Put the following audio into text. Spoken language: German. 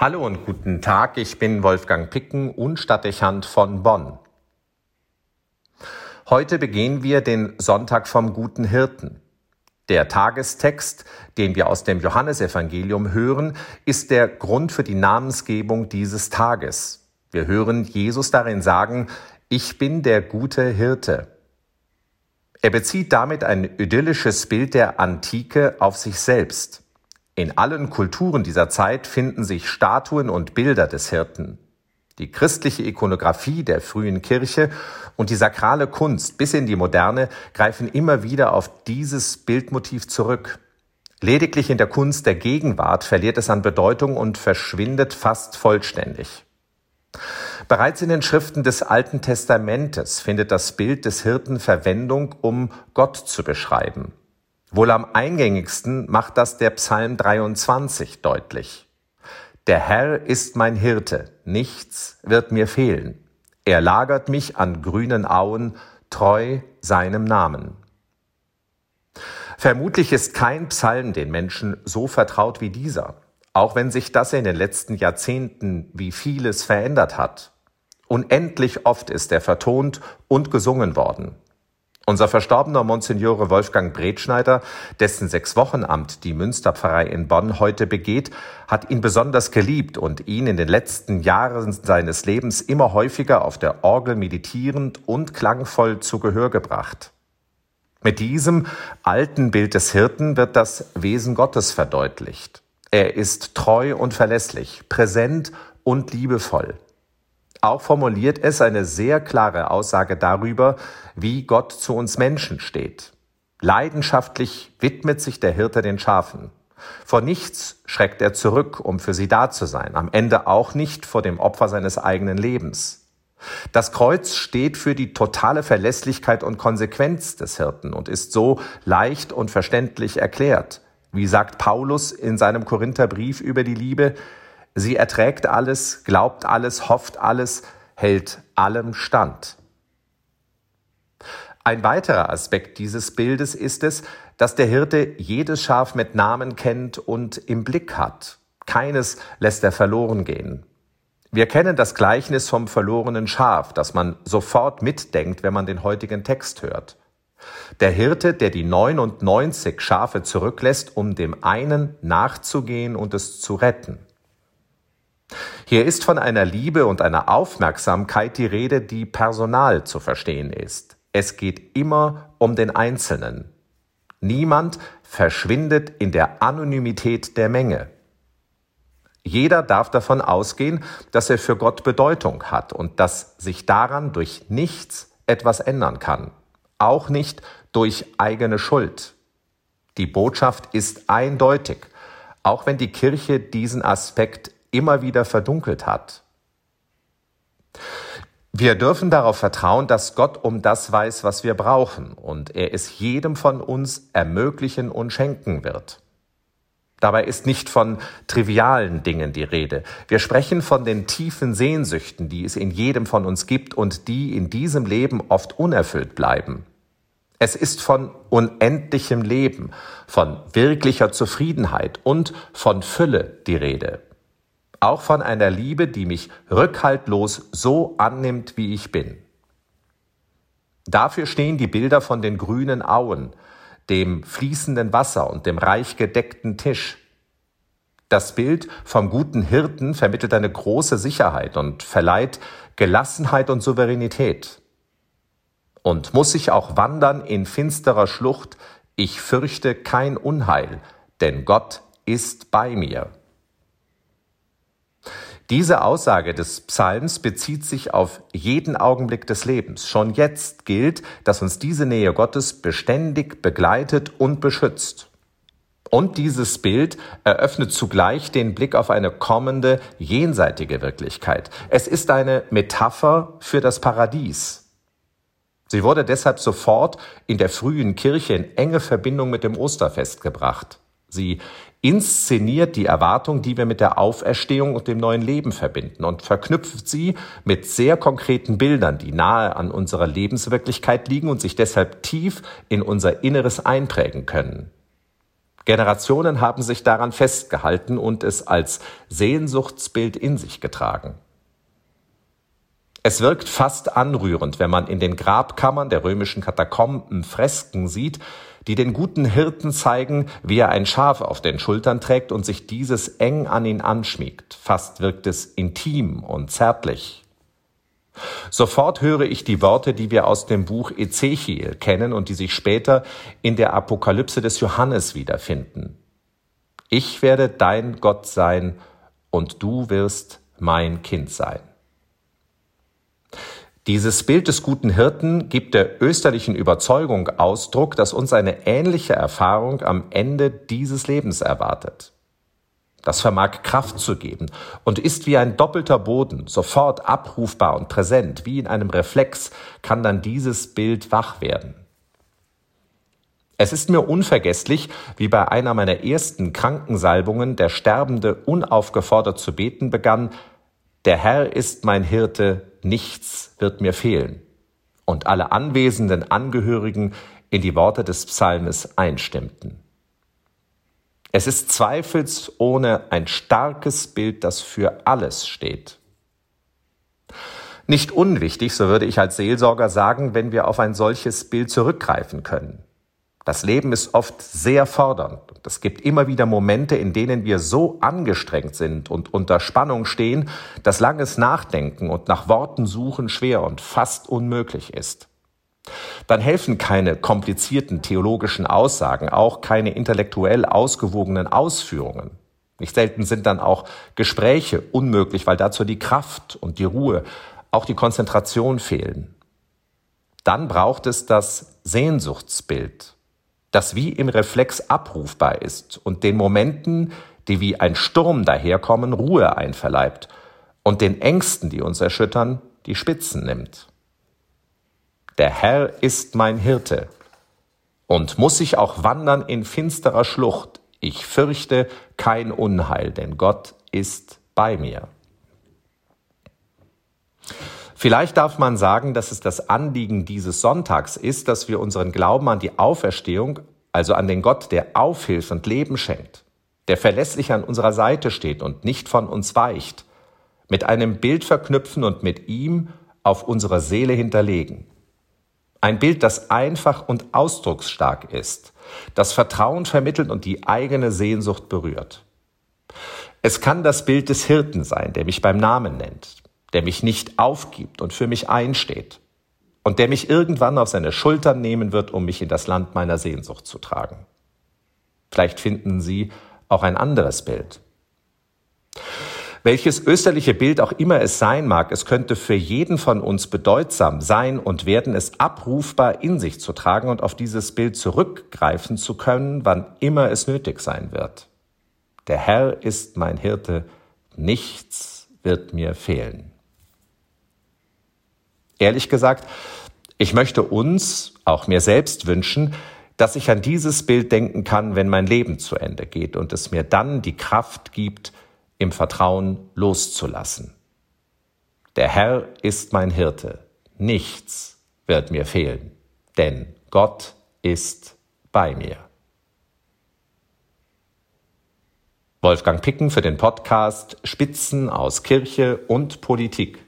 Hallo und guten Tag, ich bin Wolfgang Picken und Stadtdechant von Bonn. Heute begehen wir den Sonntag vom guten Hirten. Der Tagestext, den wir aus dem Johannesevangelium hören, ist der Grund für die Namensgebung dieses Tages. Wir hören Jesus darin sagen, ich bin der gute Hirte. Er bezieht damit ein idyllisches Bild der Antike auf sich selbst. In allen Kulturen dieser Zeit finden sich Statuen und Bilder des Hirten. Die christliche Ikonographie der frühen Kirche und die sakrale Kunst bis in die Moderne greifen immer wieder auf dieses Bildmotiv zurück. Lediglich in der Kunst der Gegenwart verliert es an Bedeutung und verschwindet fast vollständig. Bereits in den Schriften des Alten Testamentes findet das Bild des Hirten Verwendung, um Gott zu beschreiben. Wohl am eingängigsten macht das der Psalm 23 deutlich. Der Herr ist mein Hirte, nichts wird mir fehlen. Er lagert mich an grünen Auen, treu seinem Namen. Vermutlich ist kein Psalm den Menschen so vertraut wie dieser, auch wenn sich das in den letzten Jahrzehnten wie vieles verändert hat. Unendlich oft ist er vertont und gesungen worden. Unser verstorbener Monsignore Wolfgang Bretschneider, dessen Sechswochenamt die Münsterpfarrei in Bonn heute begeht, hat ihn besonders geliebt und ihn in den letzten Jahren seines Lebens immer häufiger auf der Orgel meditierend und klangvoll zu Gehör gebracht. Mit diesem alten Bild des Hirten wird das Wesen Gottes verdeutlicht. Er ist treu und verlässlich, präsent und liebevoll. Auch formuliert es eine sehr klare Aussage darüber, wie Gott zu uns Menschen steht. Leidenschaftlich widmet sich der Hirte den Schafen. Vor nichts schreckt er zurück, um für sie da zu sein, am Ende auch nicht vor dem Opfer seines eigenen Lebens. Das Kreuz steht für die totale Verlässlichkeit und Konsequenz des Hirten und ist so leicht und verständlich erklärt. Wie sagt Paulus in seinem Korintherbrief über die Liebe, Sie erträgt alles, glaubt alles, hofft alles, hält allem stand. Ein weiterer Aspekt dieses Bildes ist es, dass der Hirte jedes Schaf mit Namen kennt und im Blick hat. Keines lässt er verloren gehen. Wir kennen das Gleichnis vom verlorenen Schaf, das man sofort mitdenkt, wenn man den heutigen Text hört. Der Hirte, der die 99 Schafe zurücklässt, um dem einen nachzugehen und es zu retten. Hier ist von einer Liebe und einer Aufmerksamkeit die Rede, die personal zu verstehen ist. Es geht immer um den Einzelnen. Niemand verschwindet in der Anonymität der Menge. Jeder darf davon ausgehen, dass er für Gott Bedeutung hat und dass sich daran durch nichts etwas ändern kann, auch nicht durch eigene Schuld. Die Botschaft ist eindeutig, auch wenn die Kirche diesen Aspekt immer wieder verdunkelt hat. Wir dürfen darauf vertrauen, dass Gott um das weiß, was wir brauchen und er es jedem von uns ermöglichen und schenken wird. Dabei ist nicht von trivialen Dingen die Rede. Wir sprechen von den tiefen Sehnsüchten, die es in jedem von uns gibt und die in diesem Leben oft unerfüllt bleiben. Es ist von unendlichem Leben, von wirklicher Zufriedenheit und von Fülle die Rede. Auch von einer Liebe, die mich rückhaltlos so annimmt, wie ich bin. Dafür stehen die Bilder von den grünen Auen, dem fließenden Wasser und dem reich gedeckten Tisch. Das Bild vom guten Hirten vermittelt eine große Sicherheit und verleiht Gelassenheit und Souveränität. Und muss ich auch wandern in finsterer Schlucht, ich fürchte kein Unheil, denn Gott ist bei mir. Diese Aussage des Psalms bezieht sich auf jeden Augenblick des Lebens. Schon jetzt gilt, dass uns diese Nähe Gottes beständig begleitet und beschützt. Und dieses Bild eröffnet zugleich den Blick auf eine kommende jenseitige Wirklichkeit. Es ist eine Metapher für das Paradies. Sie wurde deshalb sofort in der frühen Kirche in enge Verbindung mit dem Osterfest gebracht. Sie inszeniert die Erwartung, die wir mit der Auferstehung und dem neuen Leben verbinden und verknüpft sie mit sehr konkreten Bildern, die nahe an unserer Lebenswirklichkeit liegen und sich deshalb tief in unser Inneres einprägen können. Generationen haben sich daran festgehalten und es als Sehnsuchtsbild in sich getragen. Es wirkt fast anrührend, wenn man in den Grabkammern der römischen Katakomben Fresken sieht, die den guten Hirten zeigen, wie er ein Schaf auf den Schultern trägt und sich dieses eng an ihn anschmiegt. Fast wirkt es intim und zärtlich. Sofort höre ich die Worte, die wir aus dem Buch Ezechiel kennen und die sich später in der Apokalypse des Johannes wiederfinden. Ich werde dein Gott sein und du wirst mein Kind sein. Dieses Bild des guten Hirten gibt der österlichen Überzeugung Ausdruck, dass uns eine ähnliche Erfahrung am Ende dieses Lebens erwartet. Das vermag Kraft zu geben und ist wie ein doppelter Boden, sofort abrufbar und präsent, wie in einem Reflex kann dann dieses Bild wach werden. Es ist mir unvergesslich, wie bei einer meiner ersten Krankensalbungen der Sterbende unaufgefordert zu beten begann, der Herr ist mein Hirte, nichts wird mir fehlen. Und alle anwesenden Angehörigen in die Worte des Psalmes einstimmten. Es ist zweifelsohne ein starkes Bild, das für alles steht. Nicht unwichtig, so würde ich als Seelsorger sagen, wenn wir auf ein solches Bild zurückgreifen können. Das Leben ist oft sehr fordernd. Es gibt immer wieder Momente, in denen wir so angestrengt sind und unter Spannung stehen, dass langes Nachdenken und nach Worten suchen schwer und fast unmöglich ist. Dann helfen keine komplizierten theologischen Aussagen, auch keine intellektuell ausgewogenen Ausführungen. Nicht selten sind dann auch Gespräche unmöglich, weil dazu die Kraft und die Ruhe, auch die Konzentration fehlen. Dann braucht es das Sehnsuchtsbild, das wie im Reflex abrufbar ist und den Momenten, die wie ein Sturm daherkommen, Ruhe einverleibt und den Ängsten, die uns erschüttern, die Spitzen nimmt. Der Herr ist mein Hirte und muss ich auch wandern in finsterer Schlucht. Ich fürchte kein Unheil, denn Gott ist bei mir. Vielleicht darf man sagen, dass es das Anliegen dieses Sonntags ist, dass wir unseren Glauben an die Auferstehung, also an den Gott, der Aufhilfe und Leben schenkt, der verlässlich an unserer Seite steht und nicht von uns weicht, mit einem Bild verknüpfen und mit ihm auf unserer Seele hinterlegen. Ein Bild, das einfach und ausdrucksstark ist, das Vertrauen vermittelt und die eigene Sehnsucht berührt. Es kann das Bild des Hirten sein, der mich beim Namen nennt, der mich nicht aufgibt und für mich einsteht und der mich irgendwann auf seine Schultern nehmen wird, um mich in das Land meiner Sehnsucht zu tragen. Vielleicht finden Sie auch ein anderes Bild. Welches österliche Bild auch immer es sein mag, es könnte für jeden von uns bedeutsam sein und werden, es abrufbar in sich zu tragen und auf dieses Bild zurückgreifen zu können, wann immer es nötig sein wird. Der Herr ist mein Hirte, nichts wird mir fehlen. Ehrlich gesagt, ich möchte uns, auch mir selbst wünschen, dass ich an dieses Bild denken kann, wenn mein Leben zu Ende geht und es mir dann die Kraft gibt, im Vertrauen loszulassen. Der Herr ist mein Hirte, nichts wird mir fehlen, denn Gott ist bei mir. Wolfgang Picken für den Podcast Spitzen aus Kirche und Politik.